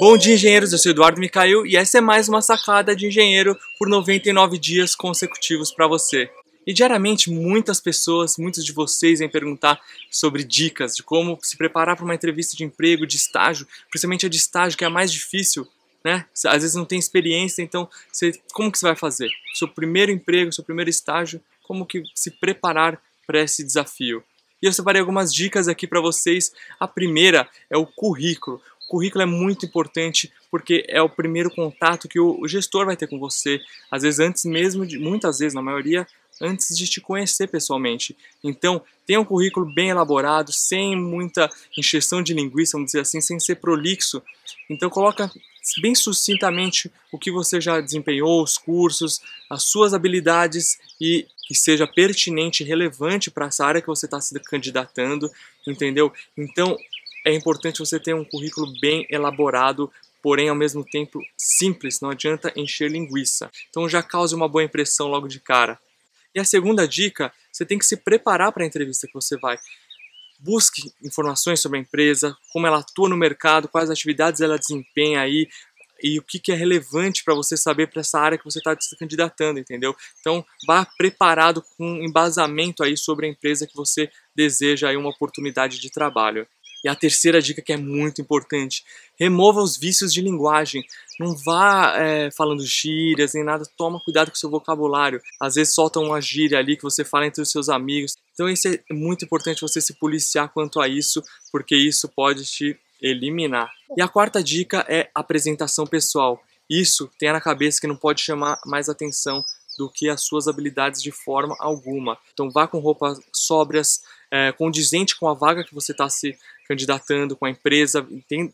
Bom dia, engenheiros. Eu sou Eduardo Micael e essa é mais uma sacada de engenheiro por 99 dias consecutivos para você. E diariamente muitas pessoas, muitos de vocês vêm perguntar sobre dicas de como se preparar para uma entrevista de emprego, de estágio, principalmente a de estágio que é a mais difícil, né? Às vezes não tem experiência, então você, como que você vai fazer? Seu primeiro emprego, seu primeiro estágio, como que se preparar para esse desafio? E eu separei algumas dicas aqui para vocês. A primeira é o currículo currículo é muito importante porque é o primeiro contato que o gestor vai ter com você, às vezes antes mesmo de, muitas vezes, na maioria, antes de te conhecer pessoalmente. Então, tenha um currículo bem elaborado, sem muita encheção de linguiça, vamos dizer assim, sem ser prolixo. Então, coloca bem sucintamente o que você já desempenhou, os cursos, as suas habilidades e que seja pertinente e relevante para essa área que você está se candidatando, entendeu? Então, é importante você ter um currículo bem elaborado, porém ao mesmo tempo simples, não adianta encher linguiça. Então já cause uma boa impressão logo de cara. E a segunda dica, você tem que se preparar para a entrevista que você vai. Busque informações sobre a empresa, como ela atua no mercado, quais atividades ela desempenha aí, e o que, que é relevante para você saber para essa área que você está se candidatando, entendeu? Então, vá preparado com um embasamento aí sobre a empresa que você deseja aí uma oportunidade de trabalho. E a terceira dica que é muito importante, remova os vícios de linguagem. Não vá é, falando gírias nem nada, toma cuidado com o seu vocabulário. Às vezes solta uma gíria ali que você fala entre os seus amigos. Então isso é muito importante você se policiar quanto a isso, porque isso pode te eliminar. E a quarta dica é apresentação pessoal. Isso tenha na cabeça que não pode chamar mais atenção do que as suas habilidades de forma alguma. Então vá com roupas sóbrias, é, condizente com a vaga que você está se candidatando, com a empresa,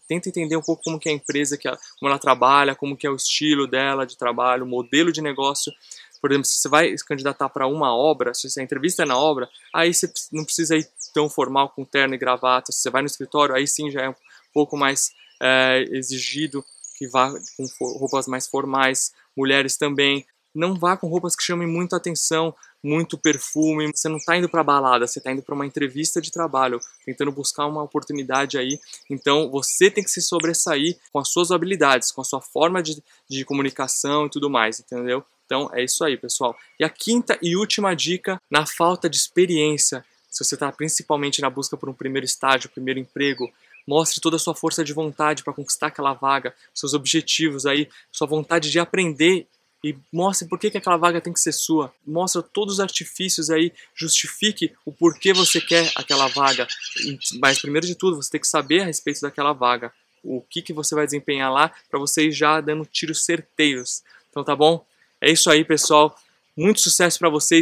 tenta entender um pouco como que é a empresa, que como ela trabalha, como que é o estilo dela de trabalho, o modelo de negócio. Por exemplo, se você vai se candidatar para uma obra, se a entrevista é na obra, aí você não precisa ir tão formal com terno e gravata. Se você vai no escritório, aí sim já é um pouco mais é, exigido que vá com roupas mais formais, mulheres também não vá com roupas que chamem muito atenção, muito perfume. Você não está indo para balada, você está indo para uma entrevista de trabalho, tentando buscar uma oportunidade aí. Então você tem que se sobressair com as suas habilidades, com a sua forma de, de comunicação e tudo mais, entendeu? Então é isso aí, pessoal. E a quinta e última dica, na falta de experiência, se você está principalmente na busca por um primeiro estágio, primeiro emprego, mostre toda a sua força de vontade para conquistar aquela vaga, seus objetivos aí, sua vontade de aprender e mostre por que, que aquela vaga tem que ser sua. Mostra todos os artifícios aí, justifique o porquê você quer aquela vaga. Mas primeiro de tudo, você tem que saber a respeito daquela vaga. O que, que você vai desempenhar lá para você ir já dando tiros certeiros. Então tá bom? É isso aí, pessoal. Muito sucesso para vocês.